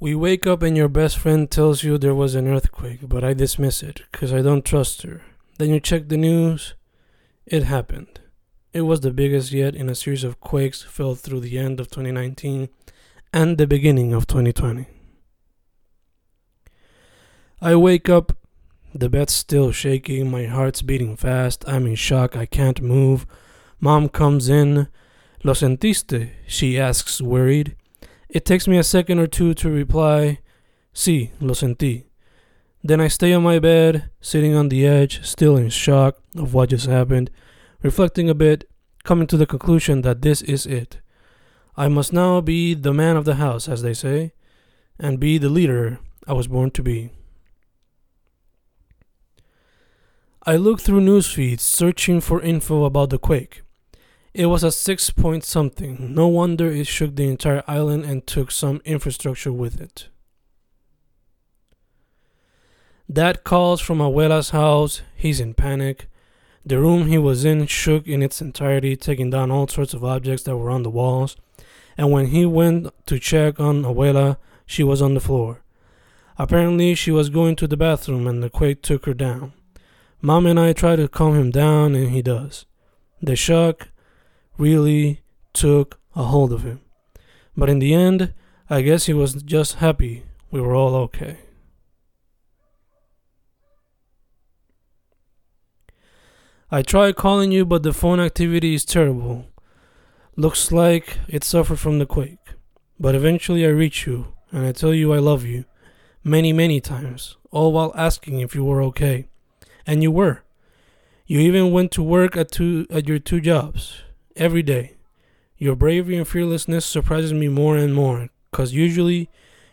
We wake up and your best friend tells you there was an earthquake, but I dismiss it because I don't trust her. Then you check the news. It happened. It was the biggest yet in a series of quakes felt through the end of 2019 and the beginning of 2020. I wake up, the bed's still shaking, my heart's beating fast, I'm in shock, I can't move. Mom comes in. Lo sentiste? She asks, worried. It takes me a second or two to reply, Sí, lo sentí. Then I stay on my bed, sitting on the edge, still in shock of what just happened, reflecting a bit, coming to the conclusion that this is it. I must now be the man of the house, as they say, and be the leader I was born to be. I look through news feeds searching for info about the quake. It was a six point something. No wonder it shook the entire island and took some infrastructure with it. Dad calls from Abuela's house. He's in panic. The room he was in shook in its entirety, taking down all sorts of objects that were on the walls. And when he went to check on Abuela, she was on the floor. Apparently, she was going to the bathroom and the quake took her down. Mom and I try to calm him down, and he does. The shock really took a hold of him. But in the end, I guess he was just happy we were all okay. I tried calling you, but the phone activity is terrible. Looks like it suffered from the quake. But eventually I reach you, and I tell you I love you. Many, many times, all while asking if you were okay. And you were. You even went to work at two at your two jobs every day. Your bravery and fearlessness surprises me more and more, cause usually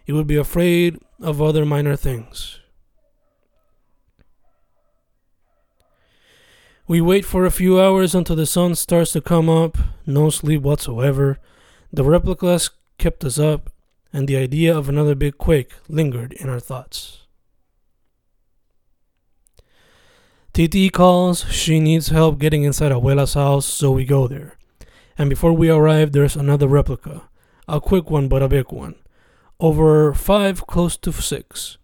you would be afraid of other minor things. We wait for a few hours until the sun starts to come up, no sleep whatsoever. The replicas kept us up, and the idea of another big quake lingered in our thoughts. Titi calls, she needs help getting inside Abuela's house, so we go there. And before we arrive, there's another replica. A quick one, but a big one. Over five, close to six.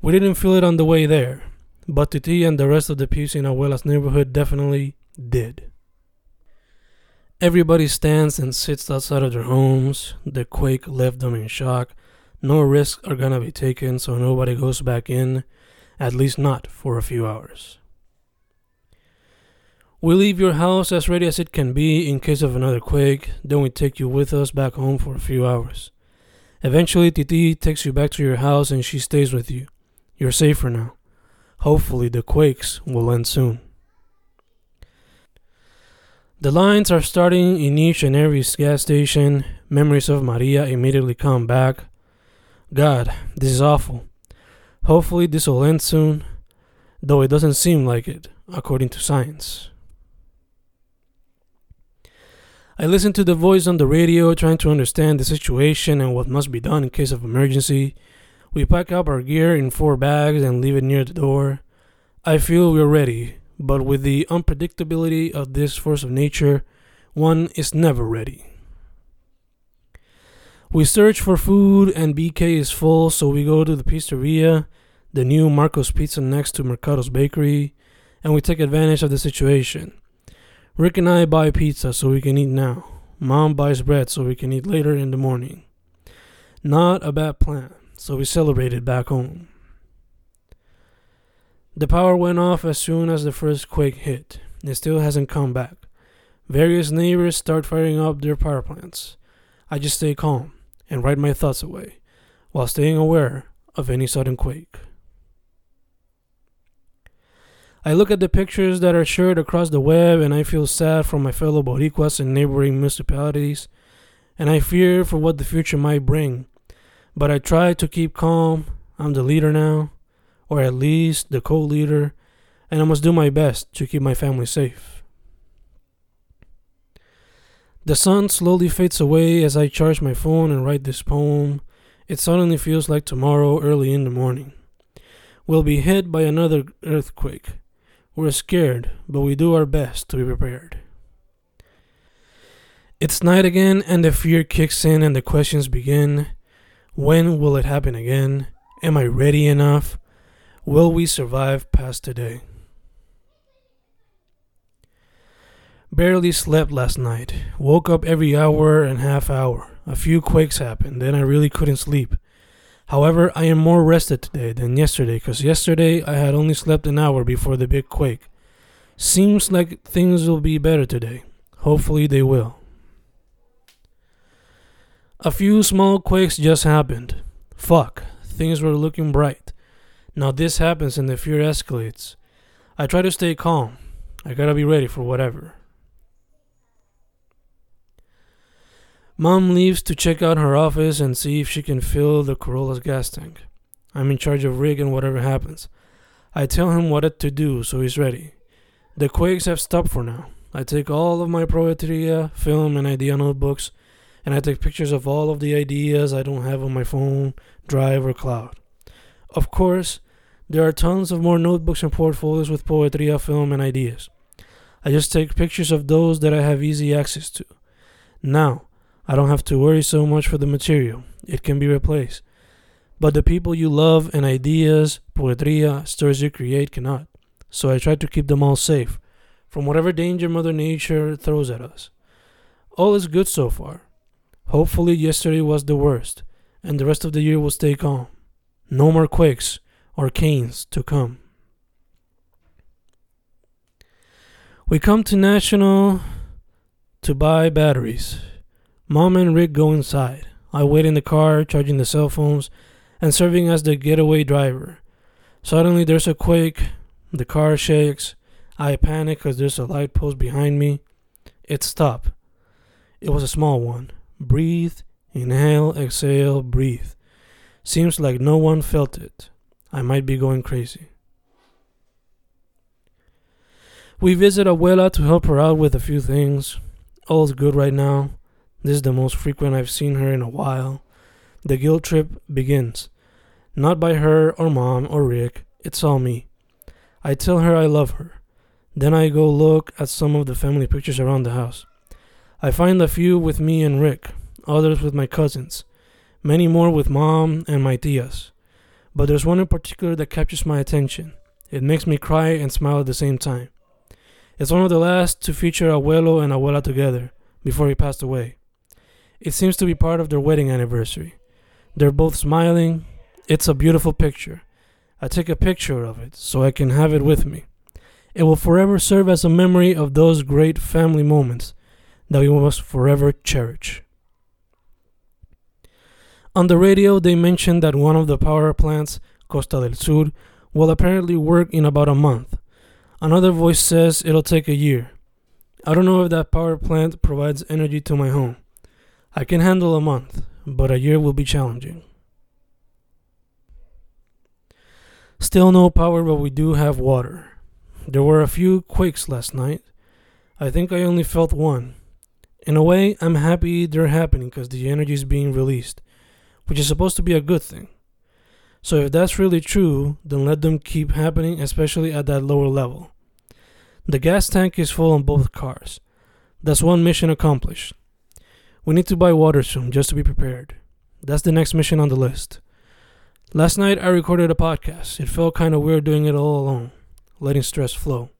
We didn't feel it on the way there, but Titi and the rest of the peeps in Abuela's neighborhood definitely did. Everybody stands and sits outside of their homes. The quake left them in shock. No risks are gonna be taken, so nobody goes back in, at least not for a few hours. We leave your house as ready as it can be in case of another quake, then we take you with us back home for a few hours. Eventually, Titi takes you back to your house and she stays with you. You're safer now. Hopefully, the quakes will end soon. The lines are starting in each and every gas station. Memories of Maria immediately come back. God, this is awful. Hopefully, this will end soon, though it doesn't seem like it, according to science. I listen to the voice on the radio, trying to understand the situation and what must be done in case of emergency. We pack up our gear in four bags and leave it near the door. I feel we're ready, but with the unpredictability of this force of nature, one is never ready. We search for food, and BK is full, so we go to the pizzeria, the new Marco's Pizza next to Mercado's Bakery, and we take advantage of the situation. Rick and I buy pizza so we can eat now. Mom buys bread so we can eat later in the morning. Not a bad plan, so we celebrated back home. The power went off as soon as the first quake hit. It still hasn't come back. Various neighbors start firing up their power plants. I just stay calm and write my thoughts away while staying aware of any sudden quake. I look at the pictures that are shared across the web and I feel sad for my fellow Boricuas in neighboring municipalities, and I fear for what the future might bring. But I try to keep calm. I'm the leader now, or at least the co leader, and I must do my best to keep my family safe. The sun slowly fades away as I charge my phone and write this poem. It suddenly feels like tomorrow, early in the morning. We'll be hit by another earthquake. We're scared, but we do our best to be prepared. It's night again, and the fear kicks in, and the questions begin. When will it happen again? Am I ready enough? Will we survive past today? Barely slept last night. Woke up every hour and half hour. A few quakes happened, then I really couldn't sleep. However, I am more rested today than yesterday because yesterday I had only slept an hour before the big quake. Seems like things will be better today. Hopefully, they will. A few small quakes just happened. Fuck, things were looking bright. Now this happens and the fear escalates. I try to stay calm. I gotta be ready for whatever. Mom leaves to check out her office and see if she can fill the Corolla's gas tank. I'm in charge of Rick and whatever happens. I tell him what to do so he's ready. The quakes have stopped for now. I take all of my Poetria, film, and idea notebooks and I take pictures of all of the ideas I don't have on my phone, drive, or cloud. Of course, there are tons of more notebooks and portfolios with Poetria film and ideas. I just take pictures of those that I have easy access to. Now, I don't have to worry so much for the material, it can be replaced. But the people you love and ideas, Poetria, stories you create cannot. So I try to keep them all safe from whatever danger Mother Nature throws at us. All is good so far. Hopefully, yesterday was the worst, and the rest of the year will stay calm. No more quakes or canes to come. We come to National to buy batteries. Mom and Rick go inside. I wait in the car, charging the cell phones and serving as the getaway driver. Suddenly, there's a quake. The car shakes. I panic because there's a light post behind me. It stopped. It was a small one. Breathe, inhale, exhale, breathe. Seems like no one felt it. I might be going crazy. We visit Abuela to help her out with a few things. All's good right now. This is the most frequent I've seen her in a while. The guilt trip begins. Not by her or mom or Rick, it's all me. I tell her I love her. Then I go look at some of the family pictures around the house. I find a few with me and Rick, others with my cousins, many more with mom and my tias. But there's one in particular that captures my attention. It makes me cry and smile at the same time. It's one of the last to feature abuelo and abuela together before he passed away. It seems to be part of their wedding anniversary. They're both smiling. It's a beautiful picture. I take a picture of it so I can have it with me. It will forever serve as a memory of those great family moments that we must forever cherish. On the radio, they mentioned that one of the power plants, Costa del Sur, will apparently work in about a month. Another voice says it'll take a year. I don't know if that power plant provides energy to my home. I can handle a month, but a year will be challenging. Still no power, but we do have water. There were a few quakes last night. I think I only felt one. In a way, I'm happy they're happening because the energy is being released, which is supposed to be a good thing. So if that's really true, then let them keep happening, especially at that lower level. The gas tank is full on both cars. That's one mission accomplished. We need to buy water soon just to be prepared. That's the next mission on the list. Last night I recorded a podcast. It felt kind of weird doing it all alone, letting stress flow.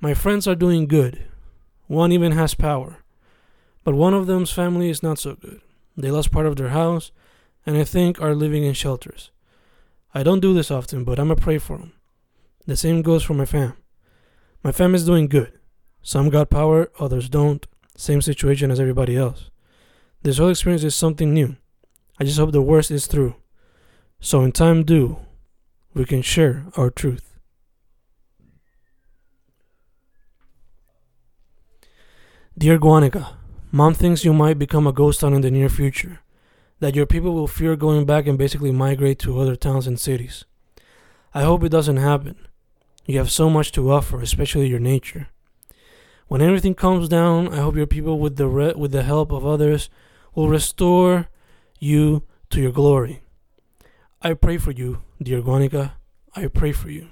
My friends are doing good. One even has power. But one of them's family is not so good. They lost part of their house and I think are living in shelters. I don't do this often, but I'ma pray for them. The same goes for my fam. My fam is doing good. Some got power, others don't. Same situation as everybody else. This whole experience is something new. I just hope the worst is through. So in time due, we can share our truth. Dear Guanica, Mom thinks you might become a ghost town in the near future, that your people will fear going back and basically migrate to other towns and cities. I hope it doesn't happen. You have so much to offer, especially your nature. When everything calms down, I hope your people, with the re- with the help of others, will restore you to your glory. I pray for you, dear Guanica. I pray for you.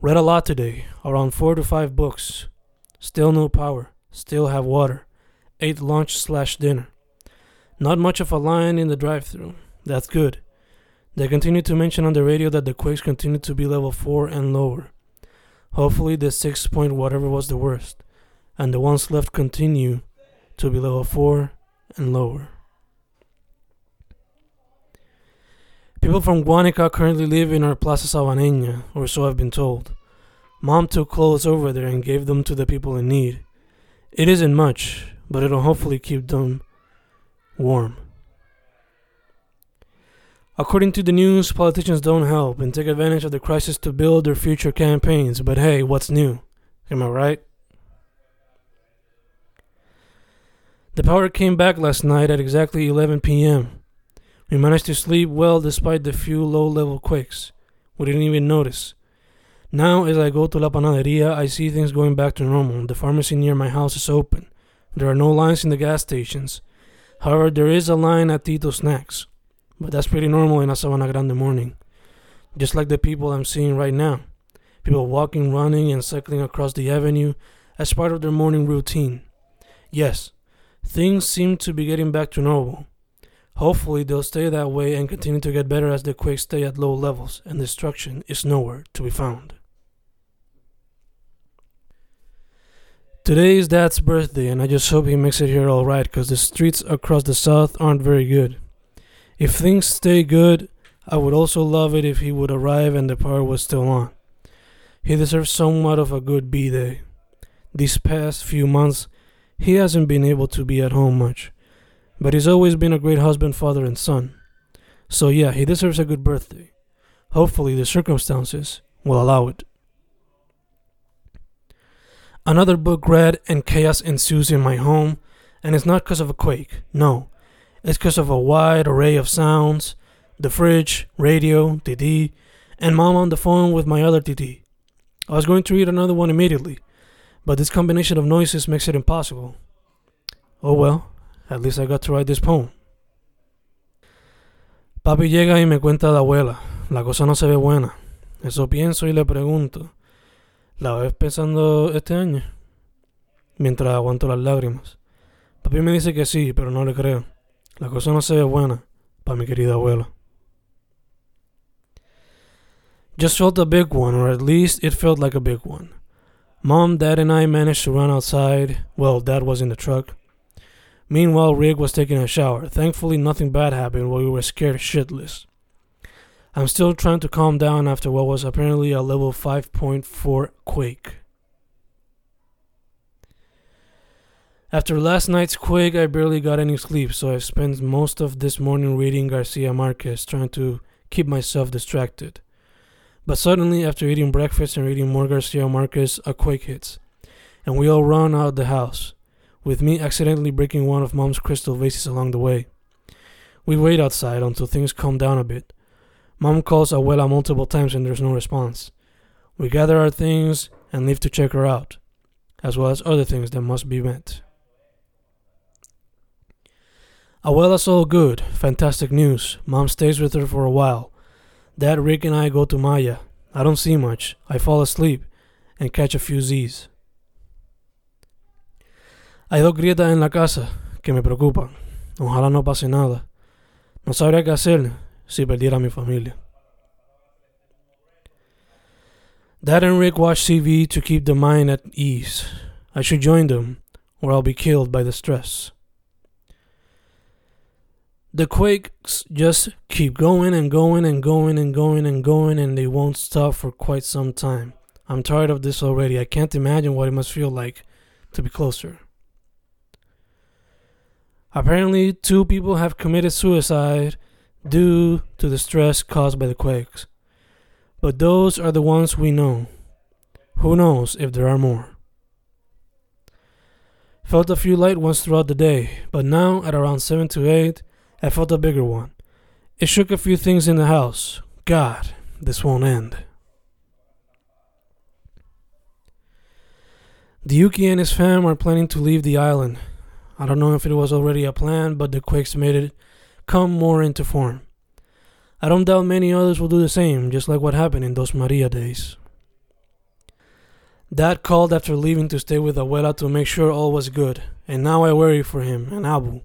Read a lot today, around four to five books. Still no power. Still have water. Ate lunch slash dinner. Not much of a line in the drive through. That's good. They continue to mention on the radio that the quakes continue to be level 4 and lower. Hopefully, the 6 point whatever was the worst, and the ones left continue to be level 4 and lower. People from Guanica currently live in our Plaza Sabaneña, or so I've been told. Mom took clothes over there and gave them to the people in need. It isn't much, but it'll hopefully keep them warm. According to the news, politicians don't help and take advantage of the crisis to build their future campaigns. But hey, what's new? Am I right? The power came back last night at exactly 11 p.m. We managed to sleep well despite the few low level quakes. We didn't even notice. Now, as I go to La Panaderia, I see things going back to normal. The pharmacy near my house is open. There are no lines in the gas stations. However, there is a line at Tito Snacks, but that's pretty normal in a Sabana Grande morning. Just like the people I'm seeing right now. People walking, running, and cycling across the avenue as part of their morning routine. Yes, things seem to be getting back to normal. Hopefully, they'll stay that way and continue to get better as the quakes stay at low levels and destruction is nowhere to be found. Today is Dad's birthday, and I just hope he makes it here alright because the streets across the south aren't very good. If things stay good, I would also love it if he would arrive and the power was still on. He deserves somewhat of a good B day. These past few months, he hasn't been able to be at home much, but he's always been a great husband, father, and son. So, yeah, he deserves a good birthday. Hopefully, the circumstances will allow it. Another book read, and chaos ensues in my home, and it's not because of a quake. No, it's because of a wide array of sounds the fridge, radio, Titi, and mom on the phone with my other Titi. I was going to read another one immediately, but this combination of noises makes it impossible. Oh well, at least I got to write this poem. Papi llega y me cuenta la abuela. La cosa no se ve buena. Eso pienso y le pregunto. ¿La ves pensando este año? Mientras aguanto las lágrimas. Papi me dice que sí, pero no le creo. La cosa no se ve buena para mi querida abuela. Just felt a big one, or at least it felt like a big one. Mom, Dad, and I managed to run outside. Well, Dad was in the truck. Meanwhile, Rick was taking a shower. Thankfully, nothing bad happened while we were scared shitless. I'm still trying to calm down after what was apparently a level 5.4 quake. After last night's quake, I barely got any sleep, so I've spent most of this morning reading Garcia Marquez, trying to keep myself distracted. But suddenly, after eating breakfast and reading more Garcia Marquez, a quake hits, and we all run out of the house, with me accidentally breaking one of Mom's crystal vases along the way. We wait outside until things calm down a bit. Mom calls Abuela multiple times and there's no response. We gather our things and leave to check her out, as well as other things that must be met. Ah, Abuela's all good, fantastic news. Mom stays with her for a while. Dad, Rick, and I go to Maya. I don't see much. I fall asleep and catch a few Z's. Hay dos grietas en la casa que me preocupan. Ojalá no pase nada. No sabría qué hacer si perdiera a mi familia. Dad and Rick watch TV to keep the mind at ease. I should join them, or I'll be killed by the stress. The quakes just keep going and going and going and going and going, and they won't stop for quite some time. I'm tired of this already. I can't imagine what it must feel like to be closer. Apparently, two people have committed suicide due to the stress caused by the quakes. But those are the ones we know. Who knows if there are more? Felt a few light ones throughout the day, but now at around 7 to 8, I felt a bigger one. It shook a few things in the house. God, this won't end. Yuki and his fam are planning to leave the island. I don't know if it was already a plan, but the quakes made it come more into form. I don't doubt many others will do the same, just like what happened in those Maria days. Dad called after leaving to stay with Abuela to make sure all was good, and now I worry for him and Abu.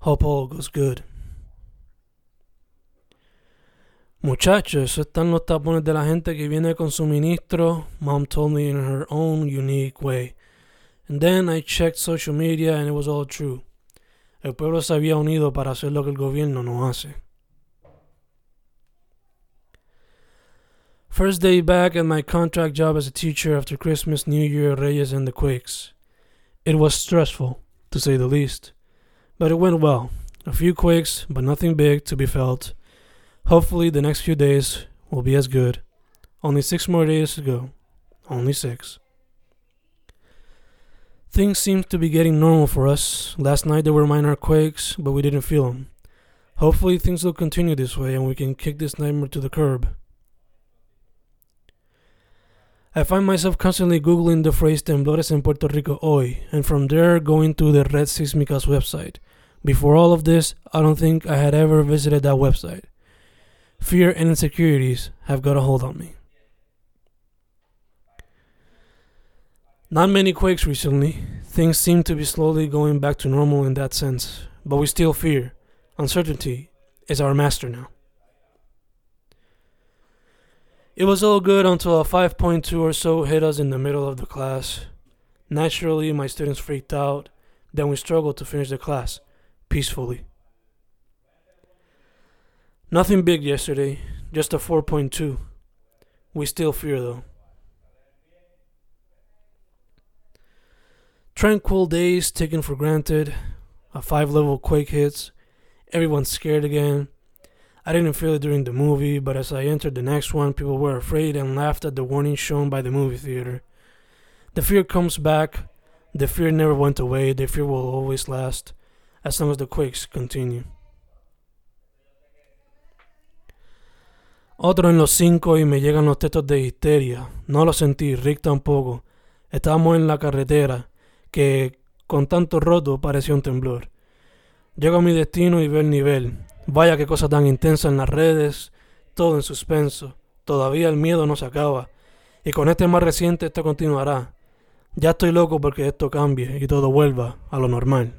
Hope all goes good. Muchachos, están los tapones de la gente que viene con suministro, Mom told me in her own unique way. And then I checked social media and it was all true. El pueblo se había unido para hacer lo que el gobierno no hace. First day back at my contract job as a teacher after Christmas, New Year, Reyes, and the quakes. It was stressful, to say the least, but it went well. A few quakes, but nothing big to be felt. Hopefully, the next few days will be as good. Only six more days to go. Only six. Things seem to be getting normal for us. Last night there were minor quakes, but we didn't feel them. Hopefully, things will continue this way and we can kick this nightmare to the curb. I find myself constantly Googling the phrase temblores en Puerto Rico hoy, and from there going to the Red Sismicas website. Before all of this, I don't think I had ever visited that website. Fear and insecurities have got a hold on me. Not many quakes recently. Things seem to be slowly going back to normal in that sense, but we still fear. Uncertainty is our master now. It was all good until a 5.2 or so hit us in the middle of the class. Naturally, my students freaked out. Then we struggled to finish the class peacefully. Nothing big yesterday, just a 4.2. We still fear though. Tranquil days taken for granted. A 5 level quake hits. Everyone's scared again. I didn't feel it during the movie, but as I entered the next one, people were afraid and laughed at the warning shown by the movie theater. The fear comes back. The fear never went away. The fear will always last as long as the quakes continue. Otro en los cinco y me llegan los textos de histeria. No lo sentí, Rick tampoco. Estábamos en la carretera, que con tanto roto parecía un temblor. Llego a mi destino y veo el nivel. Vaya qué cosa tan intensa en las redes, todo en suspenso. Todavía el miedo no se acaba. Y con este más reciente esto continuará. Ya estoy loco porque esto cambie y todo vuelva a lo normal.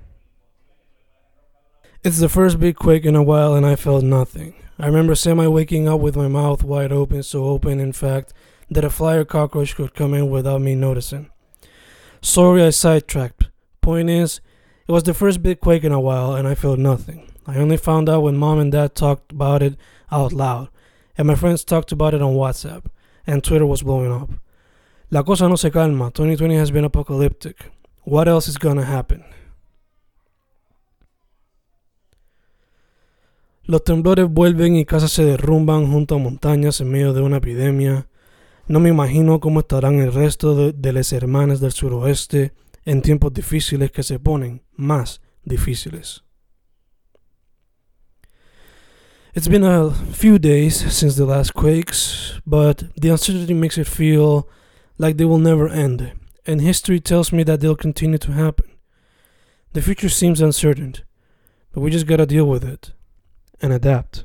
It's the first big quake in a while and I felt nothing. I remember semi waking up with my mouth wide open, so open, in fact, that a flyer cockroach could come in without me noticing. Sorry I sidetracked. Point is, it was the first big quake in a while, and I felt nothing. I only found out when mom and dad talked about it out loud, and my friends talked about it on WhatsApp, and Twitter was blowing up. La cosa no se calma. 2020 has been apocalyptic. What else is gonna happen? Los temblores vuelven y casas se derrumban junto a montañas en medio de una epidemia. No me imagino cómo estarán el resto de, de las hermanas del suroeste en tiempos difíciles que se ponen más difíciles. It's been a few days since the last quakes, but the uncertainty makes it feel like they will never end, and history tells me that they'll continue to happen. The future seems uncertain, but we just gotta deal with it and adapt.